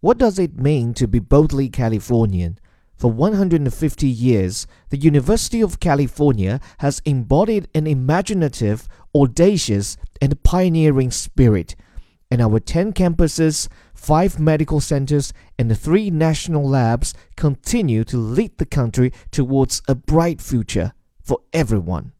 What does it mean to be boldly Californian? For 150 years, the University of California has embodied an imaginative, audacious, and pioneering spirit. And our 10 campuses, 5 medical centers, and 3 national labs continue to lead the country towards a bright future for everyone.